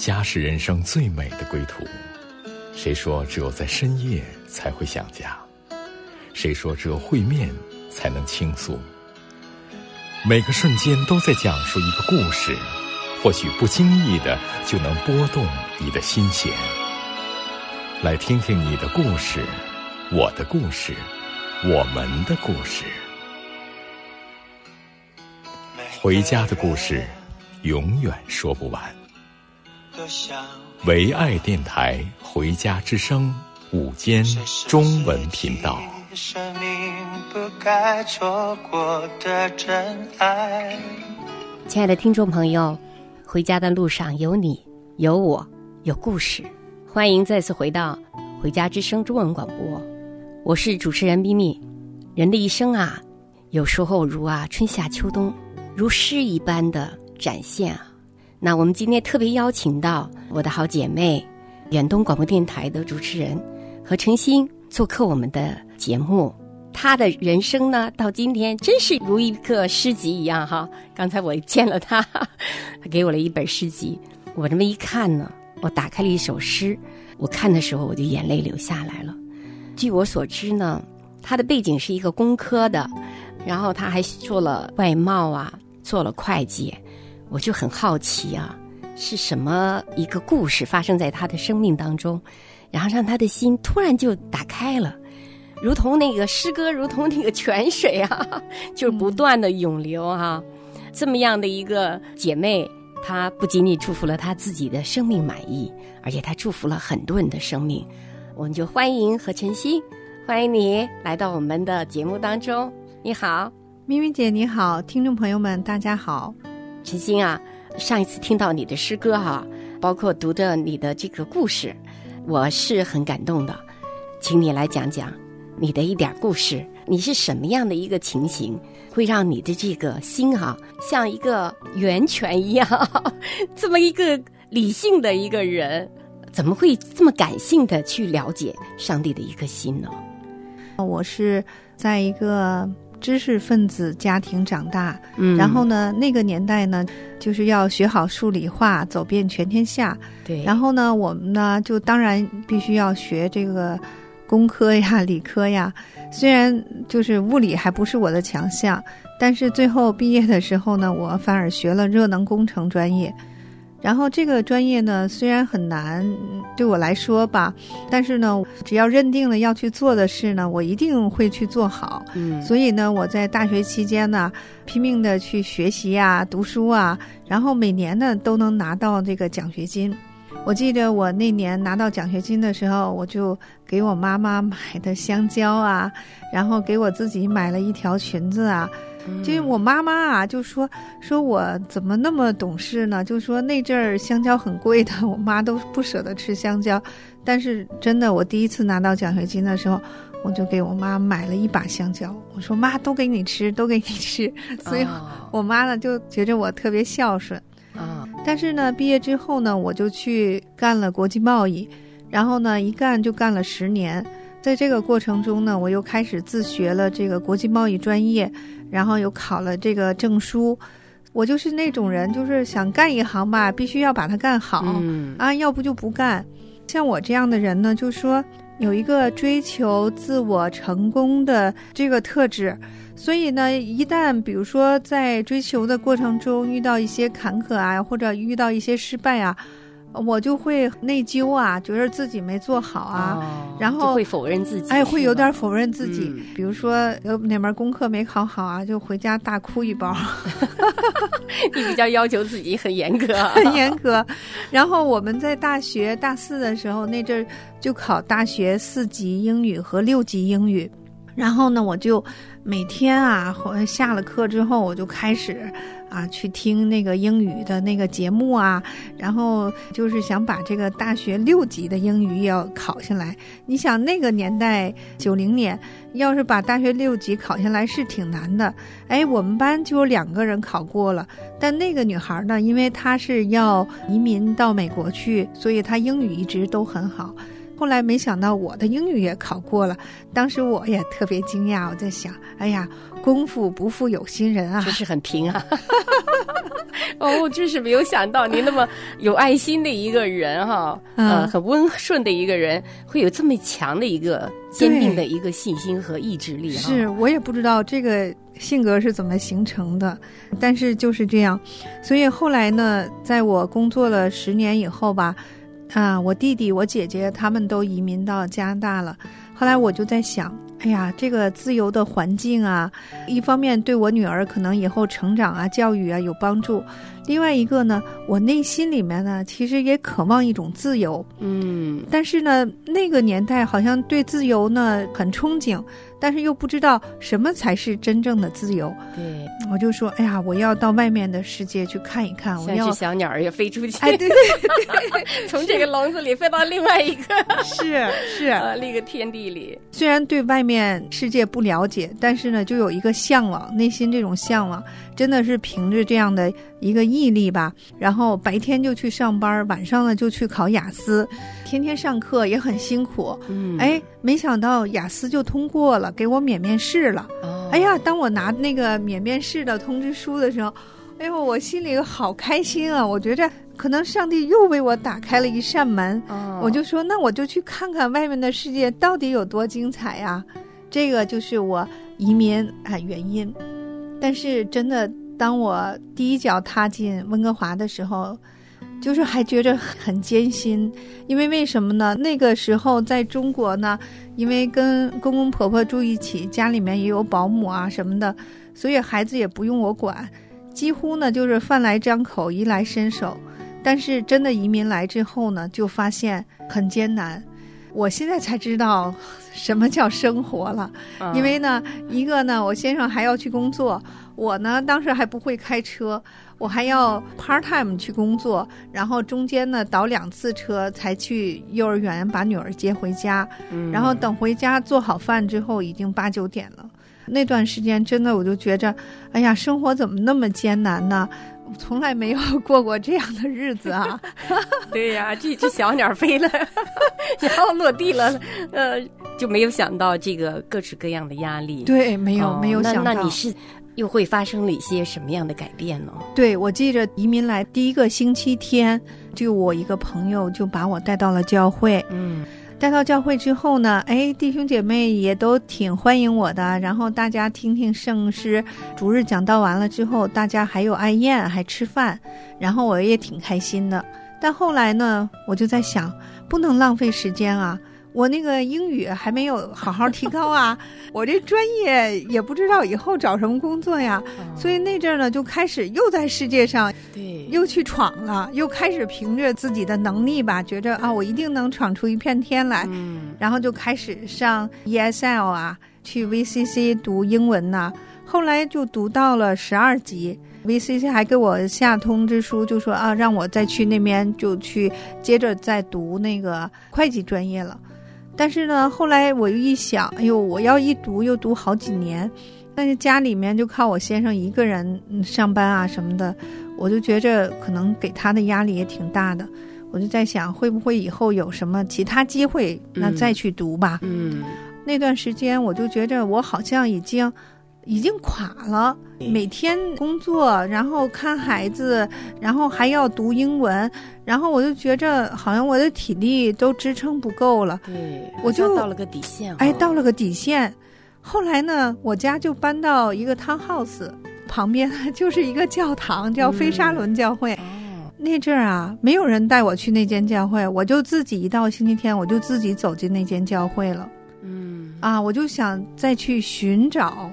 家是人生最美的归途。谁说只有在深夜才会想家？谁说只有会面才能倾诉？每个瞬间都在讲述一个故事，或许不经意的就能拨动你的心弦。来听听你的故事，我的故事，我们的故事。回家的故事，永远说不完。唯爱电台《回家之声》午间中文频道。亲爱的听众朋友，回家的路上有你，有我，有故事。欢迎再次回到《回家之声》中文广播，我是主持人咪咪。人的一生啊，有时候如啊春夏秋冬，如诗一般的展现啊。那我们今天特别邀请到我的好姐妹，远东广播电台的主持人何成新做客我们的节目。她的人生呢，到今天真是如一个诗集一样哈。刚才我见了她，她给我了一本诗集，我这么一看呢。我打开了一首诗，我看的时候我就眼泪流下来了。据我所知呢，他的背景是一个工科的，然后他还做了外贸啊，做了会计。我就很好奇啊，是什么一个故事发生在他的生命当中，然后让他的心突然就打开了，如同那个诗歌，如同那个泉水啊，就是不断的涌流啊，这么样的一个姐妹。她不仅仅祝福了她自己的生命满意，而且她祝福了很多人的生命。我们就欢迎何晨曦，欢迎你来到我们的节目当中。你好，咪咪姐，你好，听众朋友们，大家好。晨星啊，上一次听到你的诗歌哈、包括读着你的这个故事，我是很感动的，请你来讲讲你的一点故事。你是什么样的一个情形，会让你的这个心哈、像一个源泉一样，这么一个理性的一个人，怎么会这么感性的去了解上帝的一颗心呢？我是在一个知识分子家庭长大，嗯，然后呢，那个年代呢，就是要学好数理化，走遍全天下，对。然后呢，我们呢，就当然必须要学这个工科呀、理科呀。虽然就是物理还不是我的强项，但是最后毕业的时候呢，我反而学了热能工程专业。然后这个专业呢，虽然很难对我来说吧，但是呢，只要认定了要去做的事呢，我一定会去做好。嗯，所以呢，我在大学期间呢，拼命的去学习啊，读书啊，然后每年呢都能拿到这个奖学金。我记得我那年拿到奖学金的时候，我就给我妈妈买的香蕉啊，然后给我自己买了一条裙子啊。就是我妈妈啊，就说说我怎么那么懂事呢？就说那阵儿香蕉很贵的，我妈都不舍得吃香蕉。但是真的，我第一次拿到奖学金的时候，我就给我妈买了一把香蕉。我说妈，都给你吃，都给你吃。所以我妈呢就觉着我特别孝顺。啊，但是呢，毕业之后呢，我就去干了国际贸易，然后呢，一干就干了十年。在这个过程中呢，我又开始自学了这个国际贸易专业，然后又考了这个证书。我就是那种人，就是想干一行吧，必须要把它干好，嗯，啊，要不就不干。像我这样的人呢，就说有一个追求自我成功的这个特质。所以呢，一旦比如说在追求的过程中遇到一些坎坷啊，或者遇到一些失败啊，我就会内疚啊，觉得自己没做好啊，哦、然后会否认自己，哎，会有点否认自己。嗯、比如说有哪门功课没考好啊，就回家大哭一包。你比较要求自己很严格，很严格。然后我们在大学大四的时候，那阵儿就考大学四级英语和六级英语。然后呢，我就每天啊，下了课之后，我就开始啊去听那个英语的那个节目啊，然后就是想把这个大学六级的英语要考下来。你想那个年代，九零年，要是把大学六级考下来是挺难的。哎，我们班就有两个人考过了，但那个女孩呢，因为她是要移民到美国去，所以她英语一直都很好。后来没想到我的英语也考过了，当时我也特别惊讶，我在想，哎呀，功夫不负有心人啊，就是很平啊，哦，真是没有想到您那么有爱心的一个人哈，呃，很温顺的一个人，会有这么强的一个坚定的一个信心和意志力。是我也不知道这个性格是怎么形成的，但是就是这样。所以后来呢，在我工作了十年以后吧，啊，我弟弟、我姐姐他们都移民到加拿大了。后来我就在想。哎呀，这个自由的环境啊，一方面对我女儿可能以后成长啊、教育啊有帮助；另外一个呢，我内心里面呢，其实也渴望一种自由。嗯，但是呢，那个年代好像对自由呢很憧憬。但是又不知道什么才是真正的自由。对，我就说，哎呀，我要到外面的世界去看一看。我要小鸟儿也飞出去。哎，对对对，从这个笼子里飞到另外一个，是 是，呃，另一个天地里。虽然对外面世界不了解，但是呢，就有一个向往，内心这种向往，真的是凭着这样的一个毅力吧。然后白天就去上班，晚上呢就去考雅思。天天上课也很辛苦，嗯，哎，没想到雅思就通过了，给我免面试了。哦，哎呀，当我拿那个免面试的通知书的时候，哎呦，我心里好开心啊！我觉着可能上帝又为我打开了一扇门。哦，我就说，那我就去看看外面的世界到底有多精彩呀！这个就是我移民啊原因。但是真的，当我第一脚踏进温哥华的时候。就是还觉着很艰辛，因为为什么呢？那个时候在中国呢，因为跟公公婆婆住一起，家里面也有保姆啊什么的，所以孩子也不用我管，几乎呢就是饭来张口，衣来伸手。但是真的移民来之后呢，就发现很艰难。我现在才知道什么叫生活了，因为呢，一个呢，我先生还要去工作，我呢当时还不会开车。我还要 part time 去工作，然后中间呢倒两次车才去幼儿园把女儿接回家，嗯，然后等回家做好饭之后已经八九点了。那段时间真的我就觉着，哎呀，生活怎么那么艰难呢？从来没有过过这样的日子啊！对呀，这只小鸟飞了，然后落地了，呃，就没有想到这个各式各样的压力。对，没有、哦、没有想到。那，那你是？又会发生了一些什么样的改变呢？对，我记着移民来第一个星期天，就我一个朋友就把我带到了教会。嗯，带到教会之后呢，哎，弟兄姐妹也都挺欢迎我的。然后大家听听圣诗，主日讲道完了之后，大家还有爱宴，还吃饭，然后我也挺开心的。但后来呢，我就在想，不能浪费时间啊。我那个英语还没有好好提高啊，我这专业也不知道以后找什么工作呀，所以那阵儿呢就开始又在世界上，对，又去闯了，又开始凭着自己的能力吧，觉着啊，我一定能闯出一片天来，嗯，然后就开始上 ESL 啊，去 VCC 读英文呐，后来就读到了十二级，VCC 还给我下通知书，就说啊，让我再去那边就去接着再读那个会计专业了。但是呢，后来我又一想，哎呦，我要一读又读好几年，但是家里面就靠我先生一个人上班啊什么的，我就觉着可能给他的压力也挺大的。我就在想，会不会以后有什么其他机会，那再去读吧。嗯，那段时间我就觉着我好像已经。已经垮了，每天工作，然后看孩子，然后还要读英文，然后我就觉着好像我的体力都支撑不够了。对，我就到了个底线。哎，到了个底线。后来呢，我家就搬到一个 townhouse 旁边，就是一个教堂，叫菲沙伦教会。嗯、那阵儿啊，没有人带我去那间教会，我就自己一到星期天，我就自己走进那间教会了。嗯，啊，我就想再去寻找。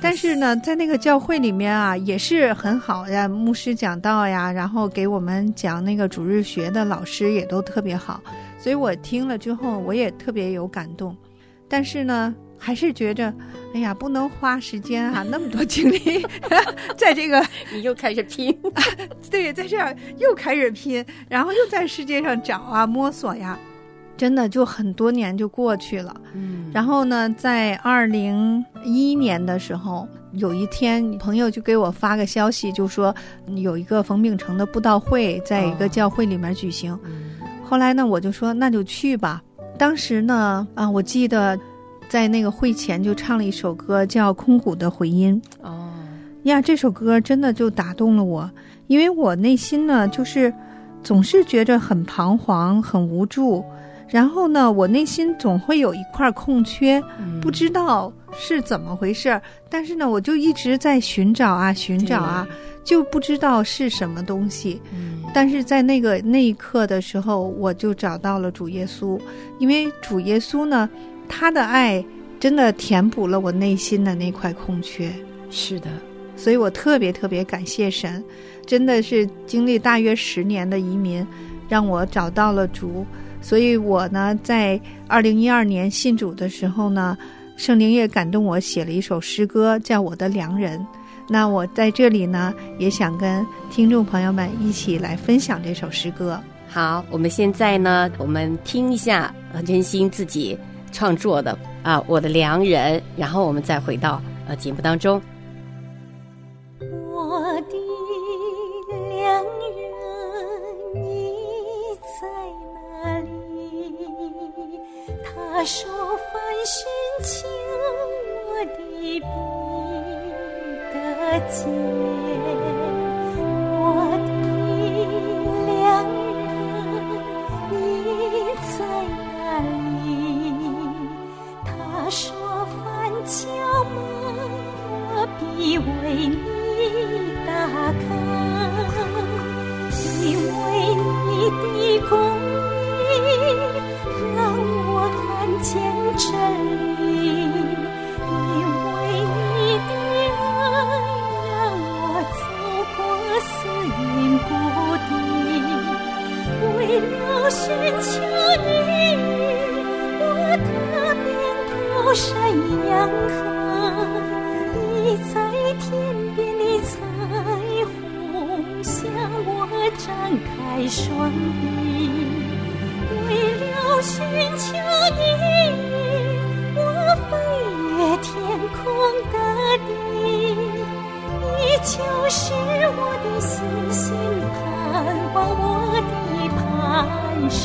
但是呢，在那个教会里面啊，也是很好呀，牧师讲道呀，然后给我们讲那个主日学的老师也都特别好，所以我听了之后，我也特别有感动。但是呢，还是觉着，哎呀，不能花时间啊，那么多精力，在这个你又开始拼，对，在这儿又开始拼，然后又在世界上找啊，摸索呀。真的就很多年就过去了，嗯，然后呢，在二零一一年的时候，有一天朋友就给我发个消息，就说有一个冯秉成的布道会在一个教会里面举行。哦嗯、后来呢，我就说那就去吧。当时呢，啊，我记得在那个会前就唱了一首歌，叫《空谷的回音》。哦，呀，这首歌真的就打动了我，因为我内心呢，就是总是觉着很彷徨、很无助，然后呢，我内心总会有一块空缺，不知道是怎么回事，但是呢，我就一直在寻找啊，寻找啊，就不知道是什么东西。但是在那个那一刻的时候，我就找到了主耶稣，因为主耶稣呢，他的爱真的填补了我内心的那块空缺。是的，所以我特别特别感谢神，真的是经历大约十年的移民，让我找到了主。所以我呢，在二零一二年信主的时候呢，圣灵也感动我写了一首诗歌，叫《我的良人》。那我在这里呢，也想跟听众朋友们一起来分享这首诗歌。好，我们现在呢，我们听一下呃，真心自己创作的啊，《我的良人》，然后我们再回到呃节目当中。他说凡寻求我的必。的见，我的良人，你在哪里？他说凡敲门，我必为你打开，因为你的公山洋河，你在天边的彩虹向我张开双臂。为了寻求你，我飞越天空大地，你就是我的信心盼望，我的磐石。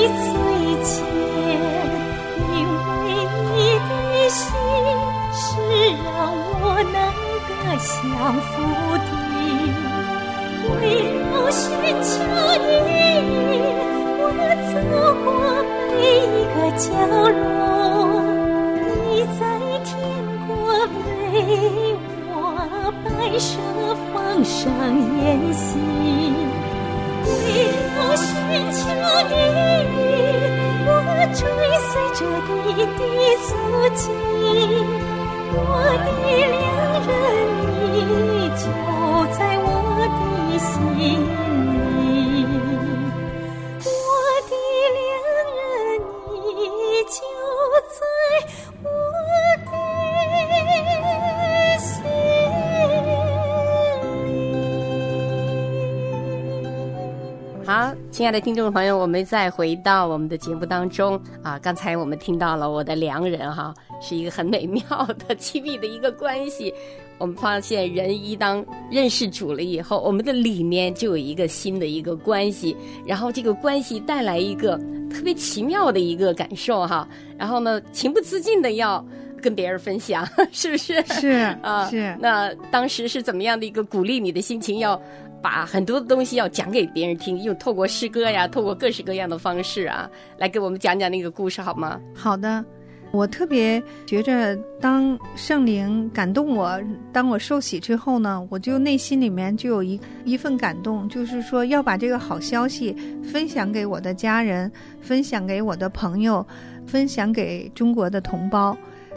你最牵，因为你的心是让我能得享福的。为了寻求意义，我走过每一个角落。你在天国为我摆设，放上演为。千秋的雨，我追随着你的足迹，我的良人，你就在我的心里。爱的听众朋友，我们再回到我们的节目当中啊。刚才我们听到了我的良人哈，是一个很美妙的亲密的一个关系。我们发现，人一当认识主了以后，我们的里面就有一个新的一个关系，然后这个关系带来一个特别奇妙的一个感受哈。然后呢，情不自禁的要跟别人分享，是不是？是 啊，是。那当时是怎么样的一个鼓励你的心情？要把很多的东西要讲给别人听，用透过诗歌呀，透过各式各样的方式啊，来给我们讲讲那个故事好吗？好的。我特别觉着，当圣灵感动我，当我受洗之后呢，我就内心里面就有一一份感动，就是说要把这个好消息分享给我的家人，分享给我的朋友，分享给中国的同胞。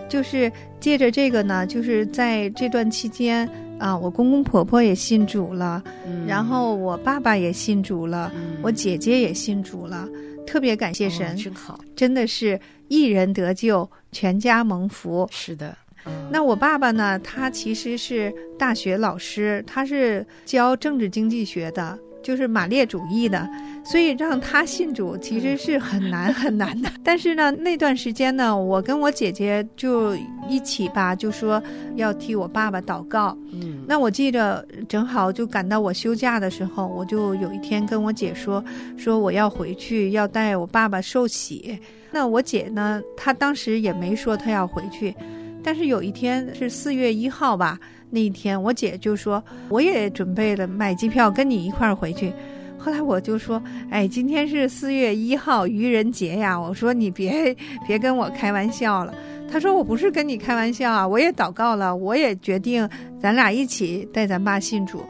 就是借着这个呢，就是在这段期间啊，我公公婆婆也信主了，嗯，然后我爸爸也信主了，嗯，我姐姐也信主了。特别感谢神，哦，真好，真的是一人得救，全家蒙福。是的，嗯，那我爸爸呢？他其实是大学老师，他是教政治经济学的。就是马列主义的，所以让他信主其实是很难很难的。但是呢，那段时间呢，我跟我姐姐就一起吧，就说要替我爸爸祷告。嗯，那我记着正好就赶到我休假的时候，我就有一天跟我姐说，说我要回去，要带我爸爸受洗。那我姐呢，她当时也没说她要回去，但是有一天是四月一号吧。那一天，我姐就说：“我也准备了买机票跟你一块儿回去。”后来我就说：“哎，今天是四月一号愚人节呀！”我说：“你别别跟我开玩笑了。”她说：“我不是跟你开玩笑啊，我也祷告了，我也决定咱俩一起带咱爸信主。”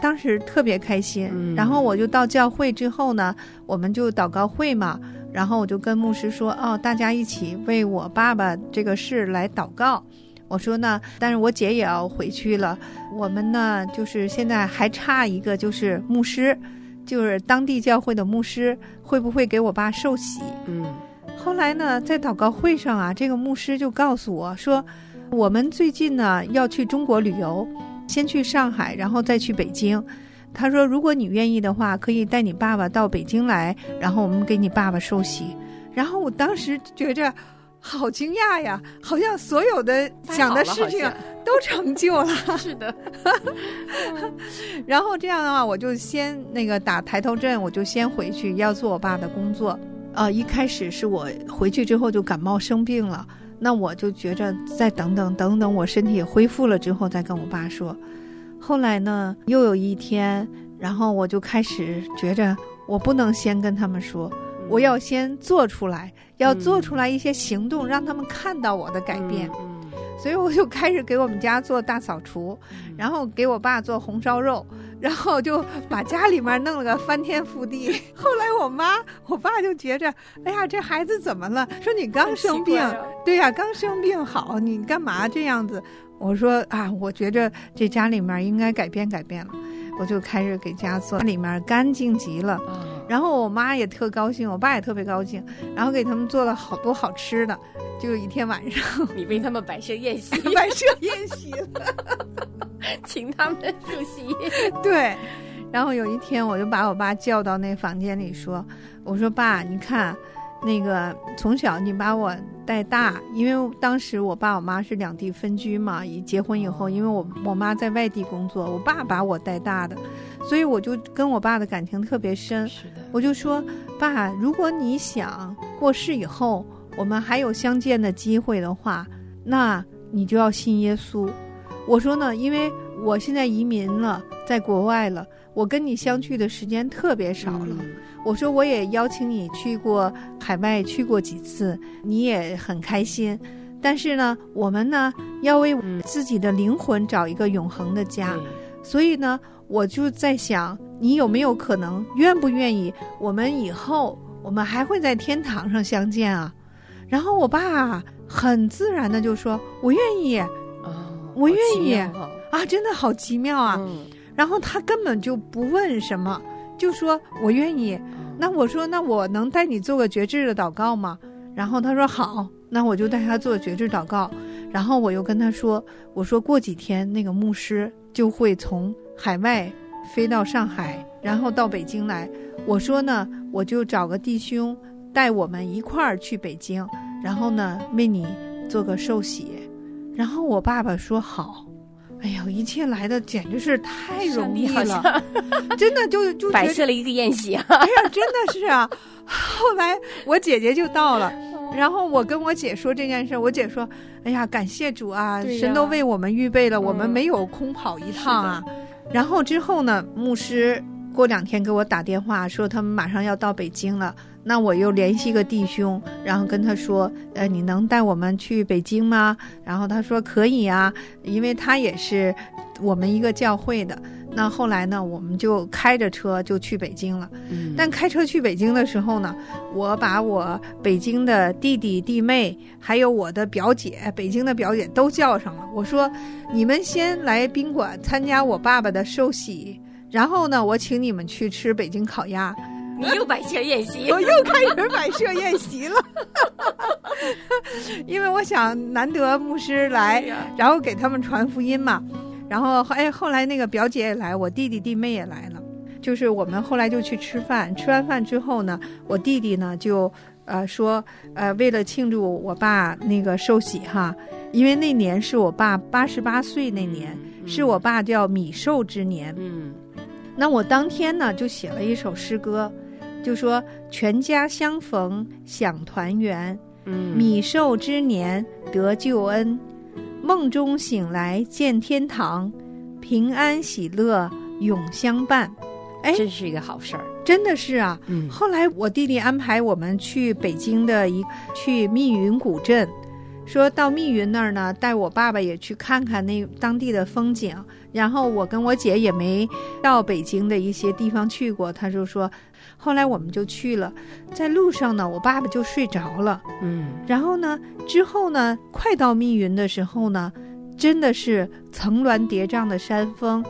当时特别开心。然后我就到教会之后呢，我们就祷告会嘛。然后我就跟牧师说：“哦，大家一起为我爸爸这个事来祷告。”我说呢，但是我姐也要回去了。我们呢，就是现在还差一个，就是牧师，就是当地教会的牧师，会不会给我爸受洗？嗯。后来呢，在祷告会上啊，这个牧师就告诉我说，我们最近呢要去中国旅游，先去上海，然后再去北京。他说，如果你愿意的话，可以带你爸爸到北京来，然后我们给你爸爸受洗。然后我当时觉着。好惊讶呀！好像所有的想的事情都成就了。是的。然后这样的话，我就先那个打抬头阵，我就先回去要做我爸的工作。呃，一开始是我回去之后就感冒生病了，那我就觉着再等等等等，我身体恢复了之后再跟我爸说。后来呢，又有一天，然后我就开始觉着我不能先跟他们说。我要先做出来，要做出来一些行动，嗯、让他们看到我的改变。所以我就开始给我们家做大扫除，嗯、然后给我爸做红烧肉，然后就把家里面弄了个翻天覆地。后来我妈、我爸就觉着，哎呀，这孩子怎么了？说你刚生病，对呀，刚生病好，你干嘛这样子？我说啊，我觉着这家里面应该改变改变了。我就开始给家做，里面干净极了。然后我妈也特高兴，我爸也特别高兴，然后给他们做了好多好吃的。就一天晚上，你为他们摆设宴席，摆设宴席了，请他们入席。对，然后有一天，我就把我爸叫到那房间里说：“我说爸，你看。”那个从小你把我带大，因为当时我爸我妈是两地分居嘛，一结婚以后，因为我我妈在外地工作，我爸把我带大的，所以我就跟我爸的感情特别深。是的，我就说爸，如果你想过世以后我们还有相见的机会的话，那你就要信耶稣。我说呢，因为我现在移民了，在国外了，我跟你相聚的时间特别少了。嗯。我说我也邀请你去过海外，去过几次，你也很开心。但是呢，我们呢要为自己的灵魂找一个永恒的家，嗯、所以呢，我就在想，你有没有可能，愿不愿意，我们以后我们还会在天堂上相见啊？然后我爸很自然的就说：“我愿意，哦、我愿意啊，真的好奇妙啊！”嗯、然后他根本就不问什么。就说我愿意，那我说那我能带你做个绝志的祷告吗？然后他说好，那我就带他做绝志祷告。然后我又跟他说，我说过几天那个牧师就会从海外飞到上海。然后到北京来。我说呢，我就找个弟兄带我们一块儿去北京，然后呢为你做个寿喜。然后我爸爸说好。哎呀，一切来的简直是太容易了，真的就就摆设了一个宴席啊！哎呀，真的是啊。后来我姐姐就到了，然后我跟我姐说这件事，我姐说：“哎呀，感谢主啊，神都为我们预备了，我们没有空跑一趟啊。”然后之后呢，牧师过两天给我打电话说他们马上要到北京了。那我又联系一个弟兄，然后跟他说：“呃，你能带我们去北京吗？”然后他说：“可以啊，因为他也是我们一个教会的。”那后来呢，我们就开着车就去北京了。嗯。但开车去北京的时候呢，我把我北京的弟弟弟妹，还有我的表姐，北京的表姐都叫上了。我说：“你们先来宾馆参加我爸爸的寿喜，然后呢，我请你们去吃北京烤鸭。”你又摆设宴席，我又开始摆设宴席了，因为我想难得牧师来，然后给他们传福音嘛。然后哎，后来那个表姐也来，我弟弟弟妹也来了，就是我们后来就去吃饭。吃完饭之后呢，我弟弟呢就呃说呃，为了庆祝我爸那个寿喜哈，因为那年是我爸八十八岁那年，嗯、是我爸叫米寿之年。嗯，那我当天呢就写了一首诗歌。就说全家相逢享团圆，嗯，米寿之年得救恩，梦中醒来见天堂，平安喜乐永相伴。哎，真是一个好事儿，真的是啊。嗯，后来我弟弟安排我们去北京的一去密云古镇，说到密云那儿呢，带我爸爸也去看看那当地的风景。然后我跟我姐也没到北京的一些地方去过，他就说。后来我们就去了，在路上呢，我爸爸就睡着了。嗯，然后呢，之后呢，快到密云的时候呢，真的是层峦叠嶂的山峰，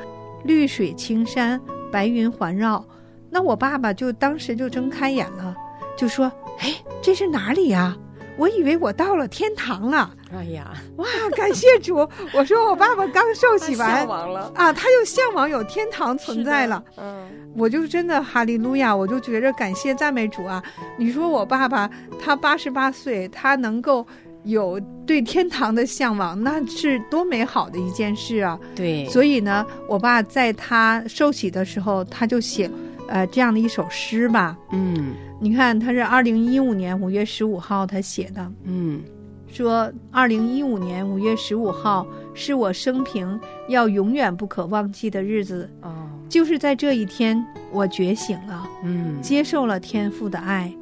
绿水青山，白云环绕。那我爸爸就当时就睁开眼了，就说：“哎，这是哪里呀？我以为我到了天堂了。”哎呀，哇，感谢主！我说我爸爸刚受洗完，啊，他就向往有天堂存在了。嗯。我就真的哈利路亚，我就觉着感谢赞美主啊！你说我爸爸他八十八岁，他能够有对天堂的向往，那是多美好的一件事啊！对，所以呢，我爸在他受洗的时候，他就写呃这样的一首诗吧。嗯，你看他是二零一五年五月十五号他写的。嗯，说二零一五年五月十五号是我生平要永远不可忘记的日子。哦。就是在这一天，我觉醒了，嗯，接受了天父的爱，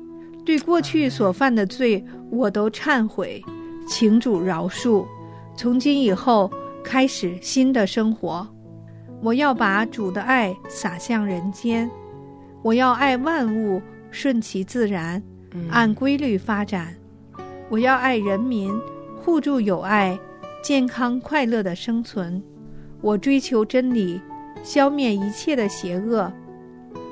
对过去所犯的罪，我都忏悔，请主饶恕。从今以后，开始新的生活，我要把主的爱洒向人间，我要爱万物，顺其自然，按规律发展。我要爱人民，互助友爱，健康快乐的生存。我追求真理。消灭一切的邪恶，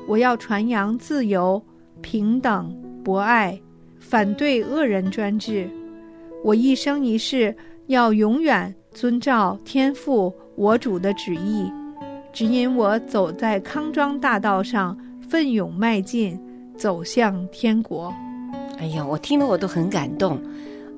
我要传扬自由、平等、博爱，反对恶人专制。我一生一世要永远遵照天父我主的旨意，指引我走在康庄大道上，奋勇迈进，走向天国。哎呀，我听了我都很感动。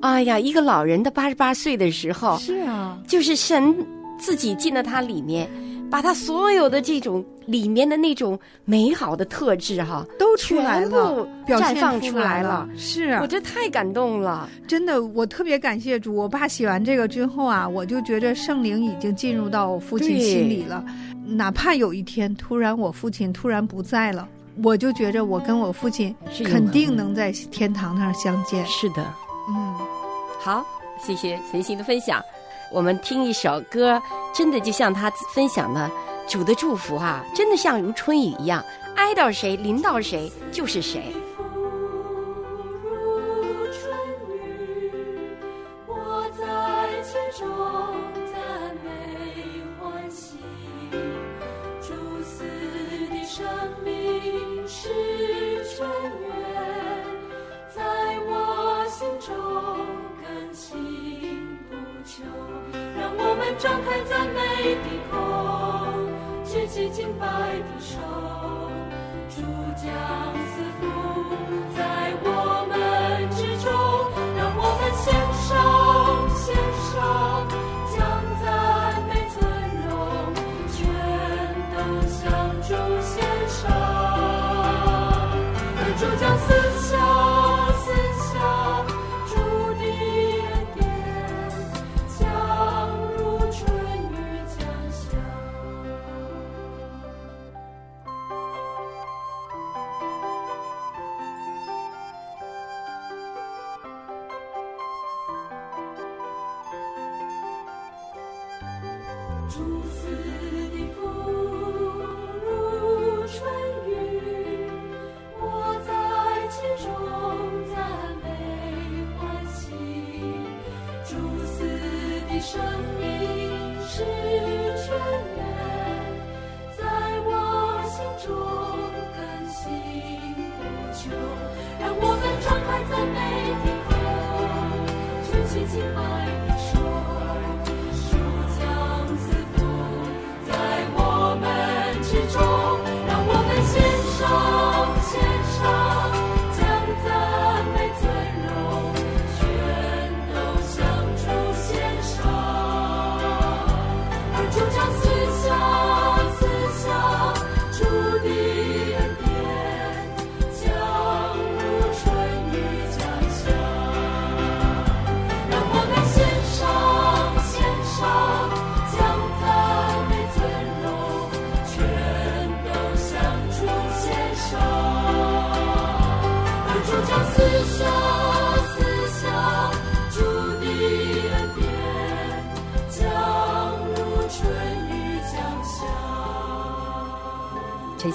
哎呀，一个老人的八十八岁的时候，是啊，就是神自己进了他里面。把他所有的这种里面的那种美好的特质哈，都出来了，绽放出来了。是啊，我这太感动了，真的，我特别感谢主。我爸写完这个之后啊，我就觉着圣灵已经进入到我父亲心里了。哪怕有一天突然我父亲突然不在了，我就觉着我跟我父亲肯定能在天堂那儿相见。是的，嗯，好，谢谢陈鑫的分享。我们听一首歌，真的就像他分享的主的祝福啊，真的像如春雨一样，挨到谁，淋到谁就是谁。晨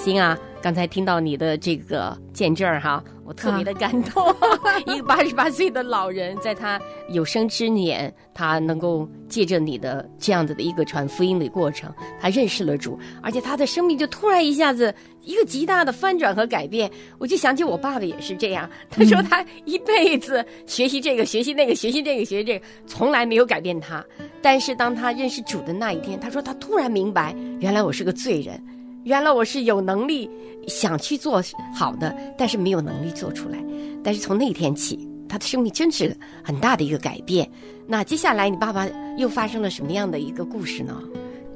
星啊，刚才听到你的这个见证哈，我特别的感动。啊、一个八十八岁的老人，在他有生之年，他能够借着你的这样子的一个传福音的过程，他认识了主，而且他的生命就突然一下子一个极大的翻转和改变。我就想起我爸爸也是这样，他说他一辈子学习这个，学习那个，学习这个，学习这个，从来没有改变他。但是当他认识主的那一天，他说他突然明白，原来我是个罪人。原来我是有能力想去做好的，但是没有能力做出来。但是从那天起，他的生命真是很大的一个改变。那接下来，你爸爸又发生了什么样的一个故事呢？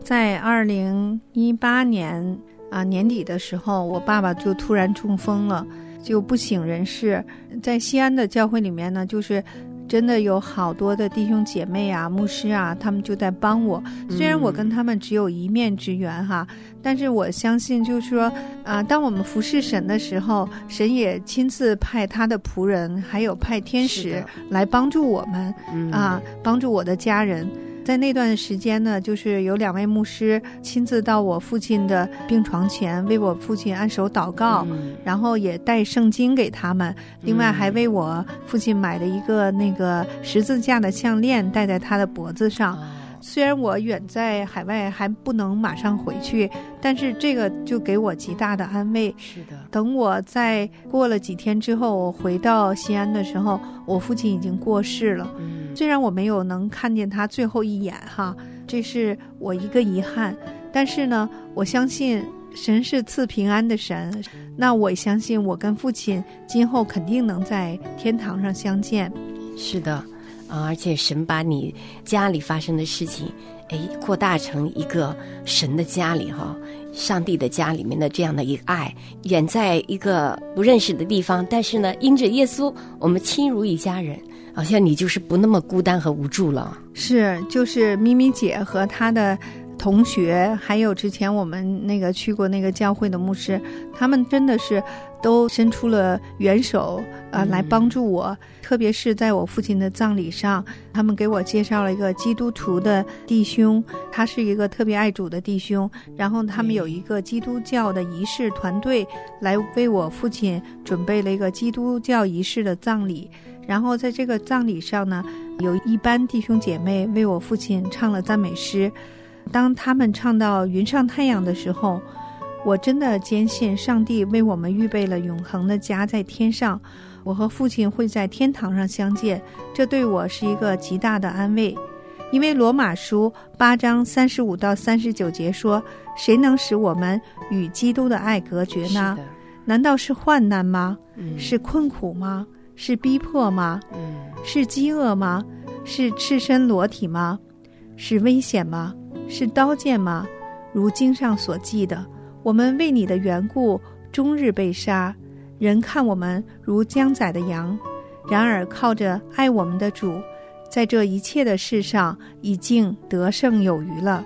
在二零一八年啊年底的时候，我爸爸就突然中风了，就不省人事。在西安的教会里面呢，就是。真的有好多的弟兄姐妹啊、牧师啊，他们就在帮我。虽然我跟他们只有一面之缘哈，嗯、但是我相信，就是说啊，当我们服侍神的时候，神也亲自派他的仆人，还有派天使来帮助我们的啊，帮助我的家人。在那段时间呢，就是有两位牧师亲自到我父亲的病床前为我父亲按手祷告，嗯、然后也带圣经给他们，另外还为我父亲买了一个那个十字架的项链戴在他的脖子上。虽然我远在海外还不能马上回去，但是这个就给我极大的安慰。是的，等我再过了几天之后，我回到西安的时候，我父亲已经过世了。嗯，虽然我没有能看见他最后一眼，哈，这是我一个遗憾。但是呢，我相信神是赐平安的神，那我相信我跟父亲今后肯定能在天堂上相见。是的。啊！而且神把你家里发生的事情，哎，扩大成一个神的家里哈，上帝的家里面的这样的一个爱，远在一个不认识的地方，但是呢，因着耶稣，我们亲如一家人，好像你就是不那么孤单和无助了。是，就是咪咪姐和她的同学，还有之前我们那个去过那个教会的牧师，他们真的是。都伸出了援手啊、呃，来帮助我。嗯、特别是在我父亲的葬礼上，他们给我介绍了一个基督徒的弟兄，他是一个特别爱主的弟兄。然后他们有一个基督教的仪式团队来为我父亲准备了一个基督教仪式的葬礼。然后在这个葬礼上呢，有一班弟兄姐妹为我父亲唱了赞美诗。当他们唱到“云上太阳”的时候，我真的坚信上帝为我们预备了永恒的家在天上，我和父亲会在天堂上相见，这对我是一个极大的安慰。因为罗马书八章三十五到三十九节说：“谁能使我们与基督的爱隔绝呢？难道是患难吗？嗯是困苦吗？是逼迫吗？嗯是饥饿吗？是赤身裸体吗？是危险吗？是刀剑吗？如经上所记的，我们为你的缘故，终日被杀，人看我们如将宰的羊。然而靠着爱我们的主，在这一切的事上已经得胜有余了。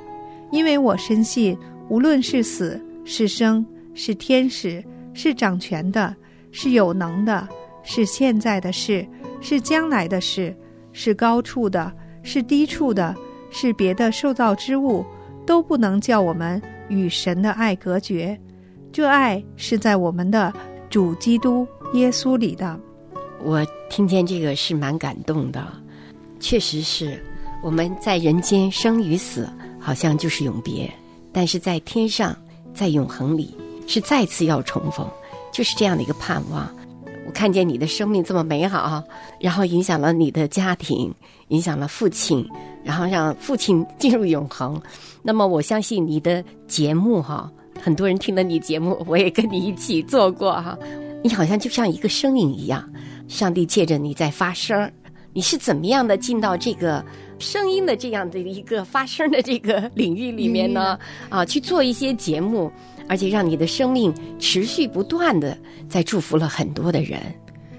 因为我深信，无论是死是生，是天使，是掌权的，是有能的，是现在的事，是将来的事，是高处的，是低处的，是别的受造之物，都不能叫我们与神的爱隔绝。这爱是在我们的主基督耶稣里的。我听见这个是蛮感动的，确实是我们在人间生与死，好像就是永别，但是在天上，在永恒里是再次要重逢，就是这样的一个盼望。我看见你的生命这么美好，然后影响了你的家庭，影响了父亲，然后让父亲进入永恒。那么我相信你的节目哈，很多人听了你节目，我也跟你一起做过哈，你好像就像一个声音一样。上帝借着你在发声，你是怎么样的进到这个声音的这样的一个发声的这个领域里面呢？啊，去做一些节目，而且让你的生命持续不断的在祝福了很多的人。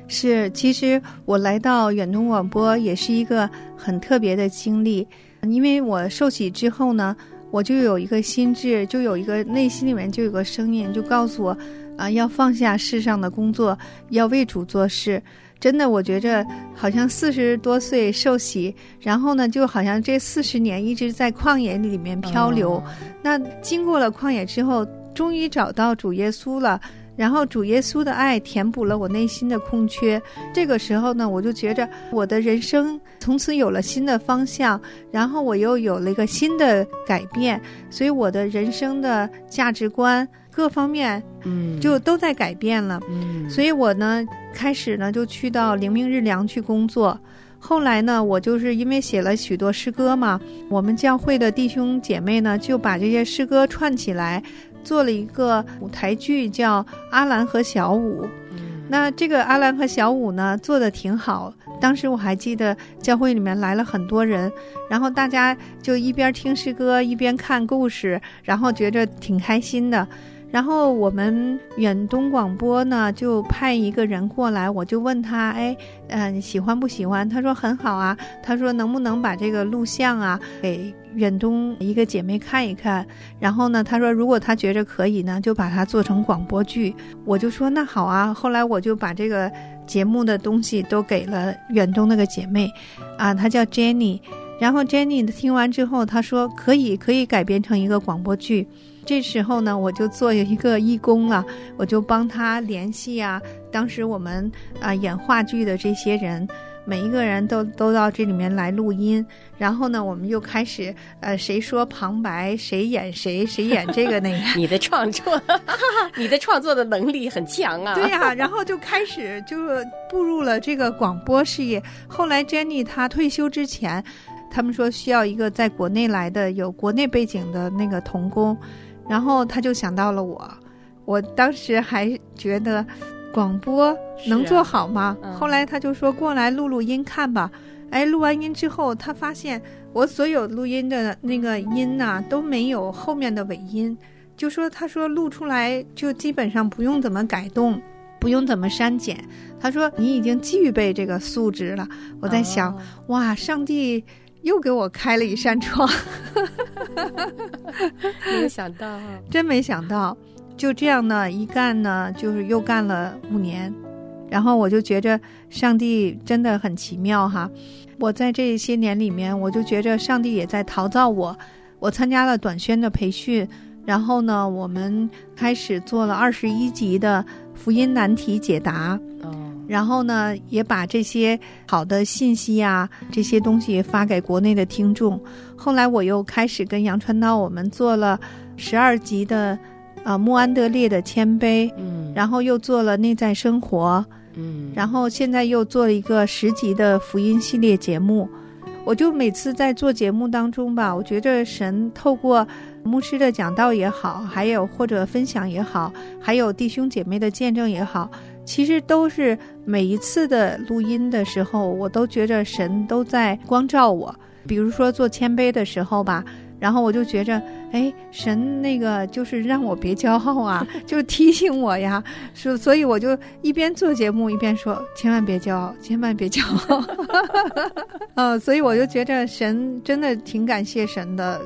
是，其实我来到远东广播也是一个很特别的经历，因为我受洗之后呢，我就有一个心智，就有一个内心里面就有个声音，就告诉我。啊，要放下世上的工作，要为主做事。真的，我觉着好像四十多岁受洗，然后呢，就好像这四十年一直在旷野里面漂流。哦、那经过了旷野之后，终于找到主耶稣了。然后主耶稣的爱填补了我内心的空缺。这个时候呢，我就觉着我的人生从此有了新的方向，然后我又有了一个新的改变，所以我的人生的价值观。各方面，嗯，就都在改变了，嗯，所以我呢，开始呢就去到灵命日粮去工作。后来呢，我就是因为写了许多诗歌嘛，我们教会的弟兄姐妹呢就把这些诗歌串起来，做了一个舞台剧，叫《阿兰和小舞》。嗯，那这个阿兰和小五呢做的挺好，当时我还记得教会里面来了很多人，然后大家就一边听诗歌一边看故事，然后觉着挺开心的。然后我们远东广播呢，就派一个人过来，我就问他，哎，呃，你喜欢不喜欢？他说很好啊。他说能不能把这个录像啊给远东一个姐妹看一看？然后呢，她说如果她觉着可以呢，就把它做成广播剧。我就说那好啊。后来我就把这个节目的东西都给了远东那个姐妹，啊，她叫 Jenny。然后 Jenny 听完之后，她说可以，可以改编成一个广播剧。这时候呢，我就做一个义工了，我就帮她联系啊。当时我们啊、演话剧的这些人，每一个人都都到这里面来录音。然后呢，我们又开始呃，谁说旁白，谁演谁，谁演这个那个。你的创作，你的创作的能力很强啊。对呀、啊，然后就开始就步入了这个广播事业。后来 Jenny 她退休之前，他们说需要一个在国内来的有国内背景的那个童工。然后他就想到了我，我当时还觉得广播能做好吗？啊嗯、后来他就说过来录录音看吧。哎，录完音之后，他发现我所有录音的那个音呐、啊、都没有后面的尾音，就说他说录出来就基本上不用怎么改动，不用怎么删减。他说你已经具备这个素质了。我在想，哦、哇，上帝。又给我开了一扇窗，没有想到啊，真没想到，就这样呢，一干呢，就是又干了五年，然后我就觉着上帝真的很奇妙哈。我在这些年里面，我就觉着上帝也在陶造我。我参加了短宣的培训，然后呢，我们开始做了二十一集的福音难题解答。然后呢，也把这些好的信息啊，这些东西发给国内的听众。后来我又开始跟杨传道，我们做了十二集的，呃，穆安德烈的谦卑，嗯，然后又做了内在生活，嗯，然后现在又做了一个十集的福音系列节目。我就每次在做节目当中吧，我觉得神透过牧师的讲道也好，还有或者分享也好，还有弟兄姐妹的见证也好，其实都是每一次的录音的时候，我都觉着神都在光照我。比如说做谦卑的时候吧。然后我就觉着，哎，神那个就是让我别骄傲啊，就提醒我呀，说，所以我就一边做节目一边说，千万别骄傲，千万别骄傲，呃，所以我就觉着神真的挺感谢神的，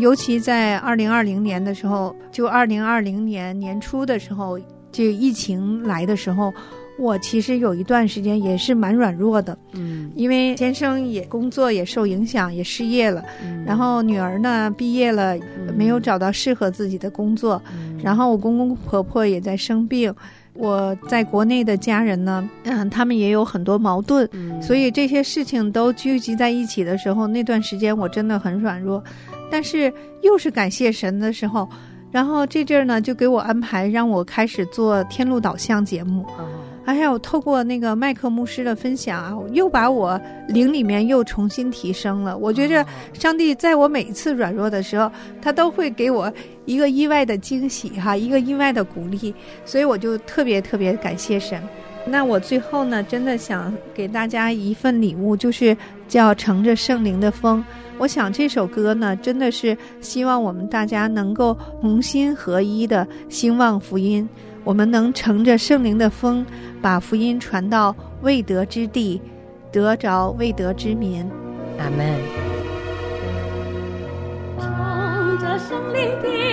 尤其在二零二零年的时候，就二零二零年年初的时候，就疫情来的时候。我其实有一段时间也是蛮软弱的，嗯，因为先生也工作也受影响，也失业了，嗯，然后女儿呢毕业了，没有找到适合自己的工作，嗯，然后我公公婆婆也在生病，我在国内的家人呢，嗯，他们也有很多矛盾，嗯，所以这些事情都聚集在一起的时候，那段时间我真的很软弱，但是又是感谢神的时候，然后这阵儿呢就给我安排让我开始做天路导向节目。嗯还有透过那个麦克牧师的分享啊，又把我灵里面又重新提升了。我觉着上帝在我每一次软弱的时候，他都会给我一个意外的惊喜哈，一个意外的鼓励，所以我就特别特别感谢神。那我最后呢，真的想给大家一份礼物，就是叫乘着圣灵的风。我想这首歌呢，真的是希望我们大家能够同心合一的兴旺福音。我们能乘着圣灵的风，把福音传到未得之地，得着未得之民。阿门。乘着圣灵的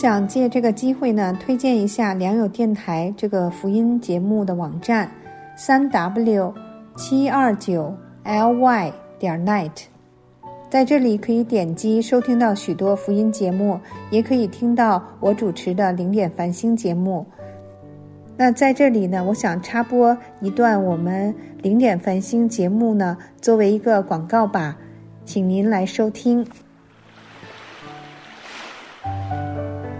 想借这个机会呢，推荐一下良友电台这个福音节目的网站，三 w 七二九 ly 点 net，在这里可以点击收听到许多福音节目，也可以听到我主持的零点繁星节目。那在这里呢，我想插播一段我们零点繁星节目呢，作为一个广告吧，请您来收听。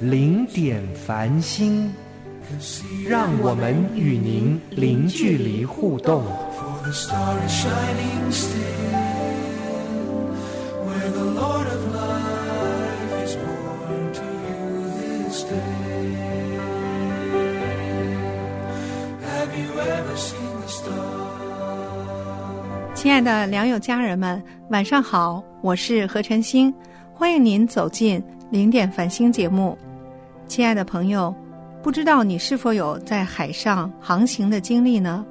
零点繁星，让我们与您零距离互动。亲爱的良友家人们，晚上好，我是何晨星，欢迎您走进零点繁星节目。亲爱的朋友，不知道你是否有在海上航行的经历呢？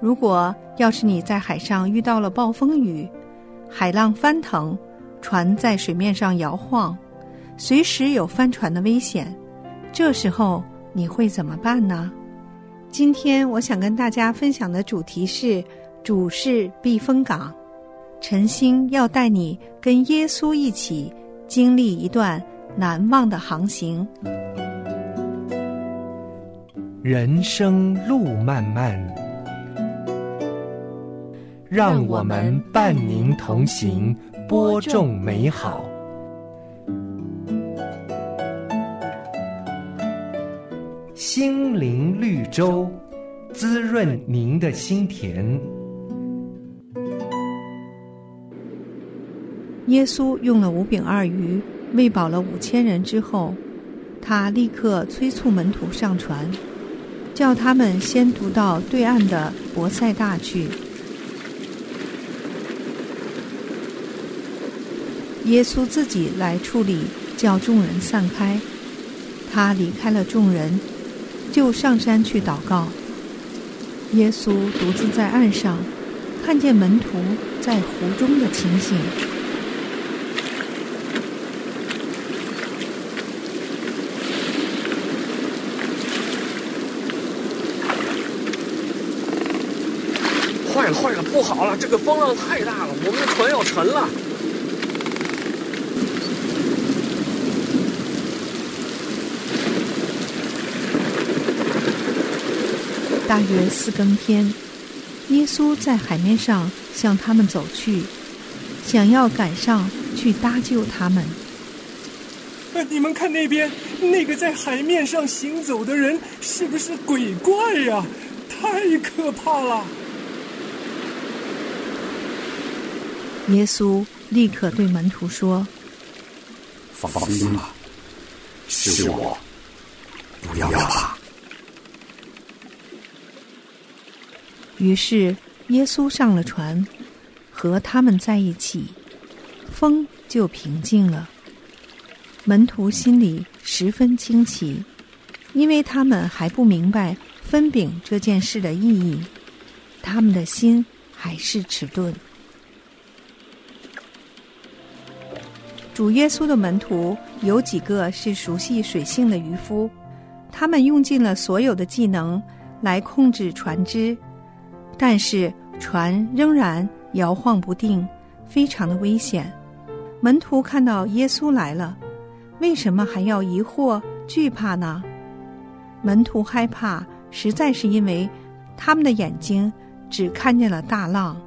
如果要是你在海上遇到了暴风雨，海浪翻腾，船在水面上摇晃，随时有翻船的危险，这时候你会怎么办呢？今天我想跟大家分享的主题是。主是避风港，晨星要带你跟耶稣一起经历一段难忘的航行。人生路漫漫，让我们伴您同行，播种美好。心灵绿洲，滋润您的心田。耶稣用了五饼二鱼喂饱了五千人之后，他立刻催促门徒上船，叫他们先渡到对岸的伯赛大去。耶稣自己来处理，叫众人散开。他离开了众人，就上山去祷告。耶稣独自在岸上，看见门徒在湖中的情形。坏了坏了，不好了！这个风浪太大了，我们的船要沉了。大约四更天，耶稣在海面上向他们走去，想要赶上去搭救他们。你们看那边，那个在海面上行走的人，是不是鬼怪呀？太可怕了！耶稣立刻对门徒说：“放心吧，是我，不要怕。”于是耶稣上了船，和他们在一起，风就平静了。门徒心里十分惊奇，因为他们还不明白分饼这件事的意义，他们的心还是迟钝。主耶稣的门徒有几个是熟悉水性的渔夫，他们用尽了所有的技能来控制船只，但是船仍然摇晃不定，非常的危险。门徒看到耶稣来了，为什么还要疑惑惧怕呢？门徒害怕，实在是因为他们的眼睛只看见了大浪，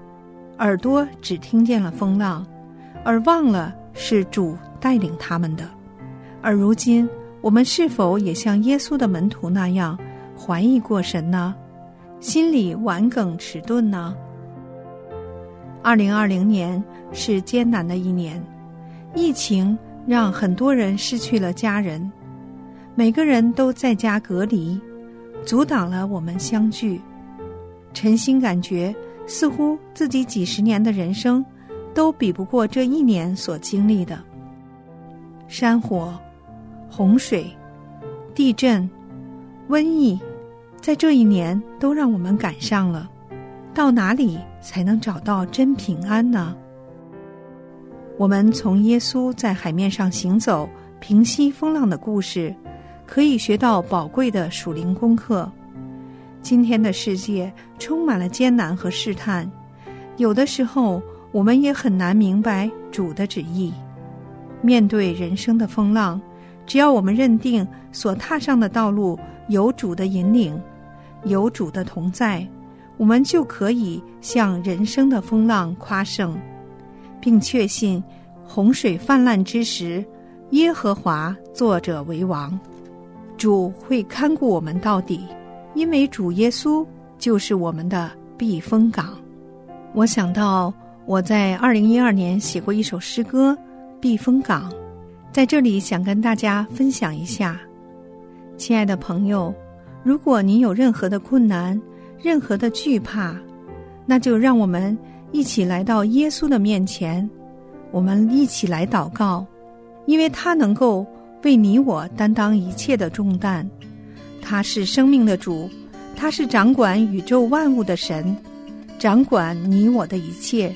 耳朵只听见了风浪，而忘了。是主带领他们的，而如今我们是否也像耶稣的门徒那样怀疑过神呢？心里顽梗迟钝呢？二零二零年是艰难的一年，疫情让很多人失去了家人，每个人都在家隔离，阻挡了我们相聚。诚心感觉，似乎自己几十年的人生，都比不过这一年所经历的山火、洪水、地震、瘟疫，在这一年都让我们赶上了。到哪里才能找到真平安呢？我们从耶稣在海面上行走、平息风浪的故事，可以学到宝贵的属灵功课。今天的世界充满了艰难和试探，有的时候我们也很难明白主的旨意。面对人生的风浪，只要我们认定所踏上的道路有主的引领，有主的同在，我们就可以向人生的风浪夸胜。并确信，洪水泛滥之时，耶和华作者为王，主会看顾我们到底，因为主耶稣就是我们的避风港。我想到我在二零一二年写过一首诗歌《避风港》，在这里想跟大家分享一下。亲爱的朋友，如果您有任何的困难，任何的惧怕，那就让我们。一起来到耶稣的面前，我们一起来祷告，因为他能够为你我担当一切的重担。他是生命的主，他是掌管宇宙万物的神，掌管你我的一切。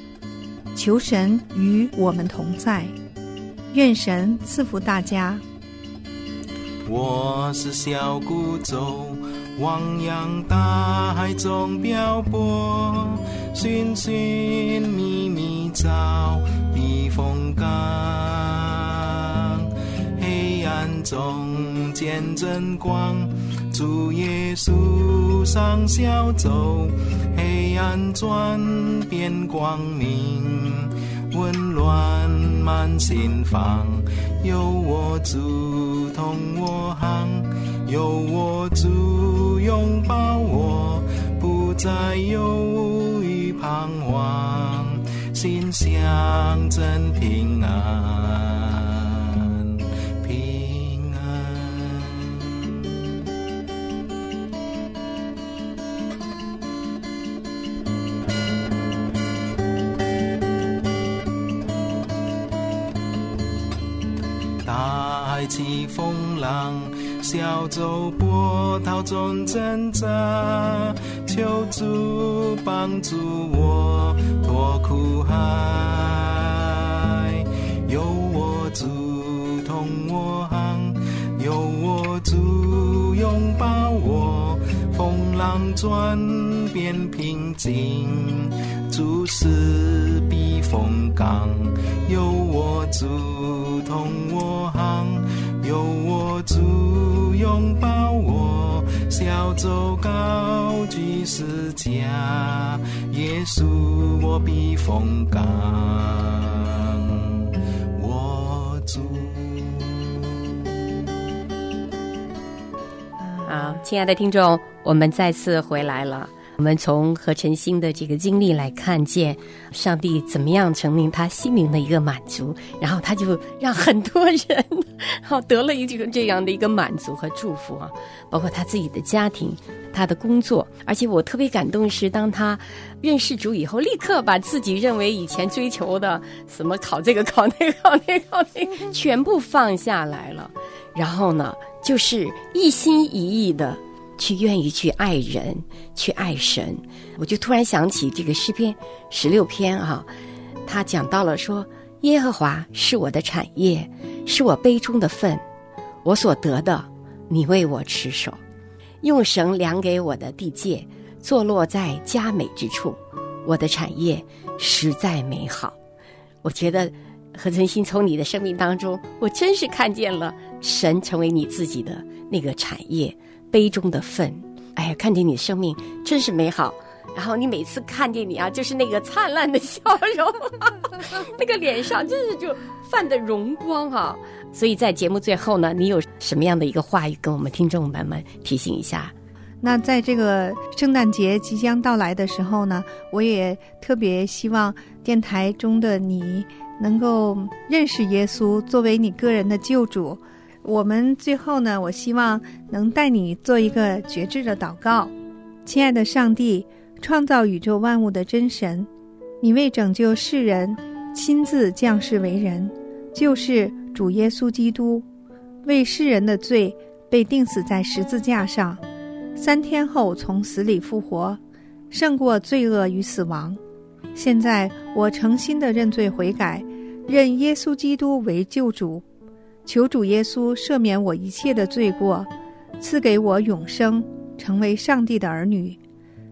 求神与我们同在，愿神赐福大家。我是小孤舟，汪洋大海中漂泊。寻寻觅觅找避风港，黑暗中见真光，主耶稣上小舟，黑暗转变光明，温暖满心房，有我主同我行，有我主拥抱我，不再忧。盼望，心想真平安，小舟波涛中挣扎。求主帮助我脱苦海，有我主同我行，有我主拥抱我，风浪转变平静，主是避风港，有我主同我行，有我主拥抱我，小舟高举诗架，耶稣我避风港，我主。好，亲爱的听众，我们再次回来了。我们从何晨星的这个经历来看见，上帝怎么样成为他心灵的一个满足，然后他就让很多人 好得了一这个这样的一个满足和祝福啊，包括他自己的家庭、他的工作，而且我特别感动是，当他认识主以后，立刻把自己认为以前追求的什么考这个考那个考那个考那个全部放下来了，然后呢，就是一心一意的。去愿意去爱人，去爱神，我就突然想起这个诗篇十六篇啊，他讲到了说：“耶和华是我的产业，是我杯中的分，我所得的，你为我持守，用绳量给我的地界，坐落在佳美之处，我的产业实在美好。”我觉得何存心从你的生命当中，我真是看见了神成为你自己的那个产业。杯中的分，哎呀，看见你生命真是美好。然后你每次看见你啊，就是那个灿烂的笑容，那个脸上真是就泛的荣光啊。所以在节目最后呢，你有什么样的一个话语跟我们听众们们提醒一下？那在这个圣诞节即将到来的时候呢，我也特别希望电台中的你能够认识耶稣，作为你个人的救主。我们最后呢，我希望能带你做一个决志的祷告。亲爱的上帝，创造宇宙万物的真神，你为拯救世人，亲自降世为人，就是主耶稣基督，为世人的罪被钉死在十字架上，三天后从死里复活，胜过罪恶与死亡。现在我诚心的认罪悔改，认耶稣基督为救主。求主耶稣赦免我一切的罪过，赐给我永生，成为上帝的儿女。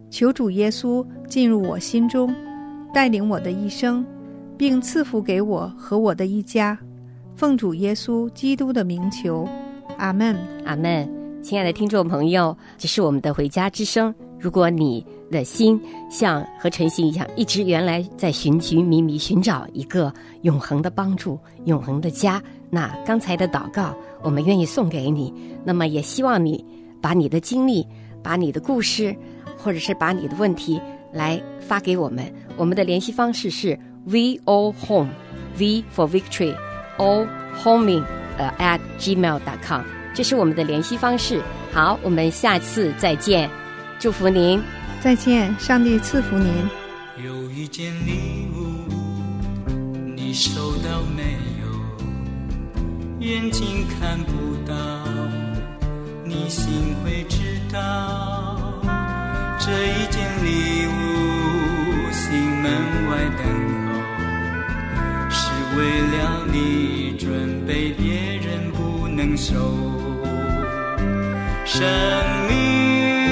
求主耶稣进入我心中，带领我的一生，并赐福给我和我的一家。奉主耶稣基督的名求，阿门，阿门。亲爱的听众朋友，这是我们的回家之声。如果你的心像和晨曦一样，一直原来在寻寻觅觅寻找一个永恒的帮助、永恒的家。那刚才的祷告，我们愿意送给你。那么也希望你把你的经历、把你的故事，或者是把你的问题来发给我们。我们的联系方式是 v o home，v for victory，o homing，呃、at gmail dot com，这是我们的联系方式。好，我们下次再见。祝福您，再见，上帝赐福您。有一件礼物，你收到没有？眼睛看不到，你心会知道。这一件礼物，心门外等候，是为了你准备，别人不能收。生命。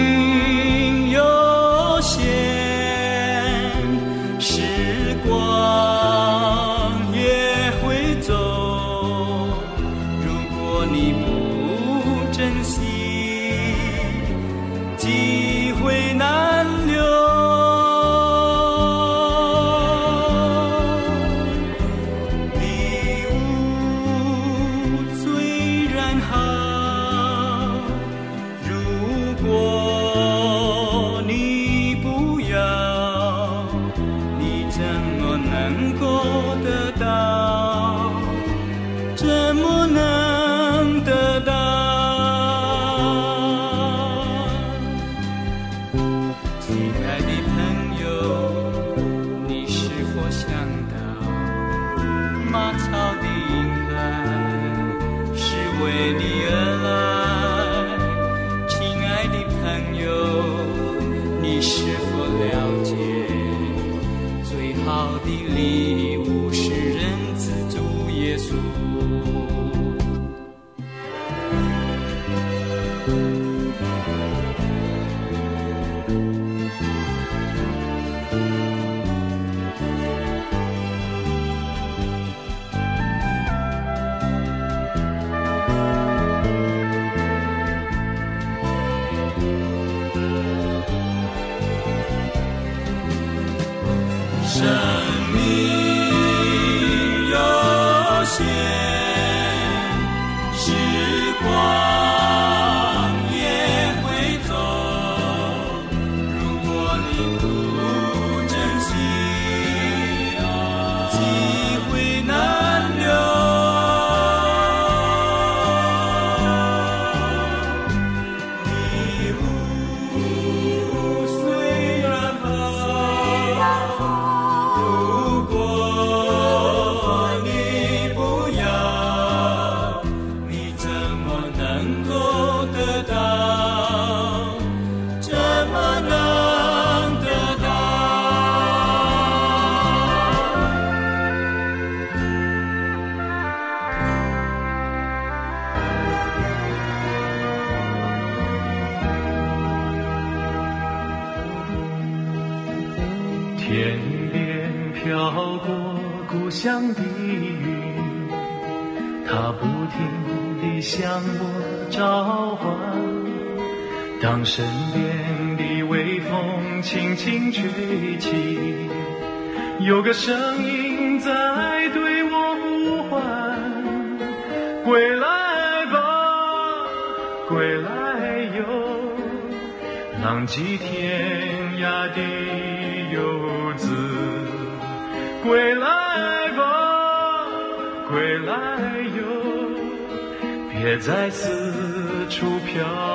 在四处飘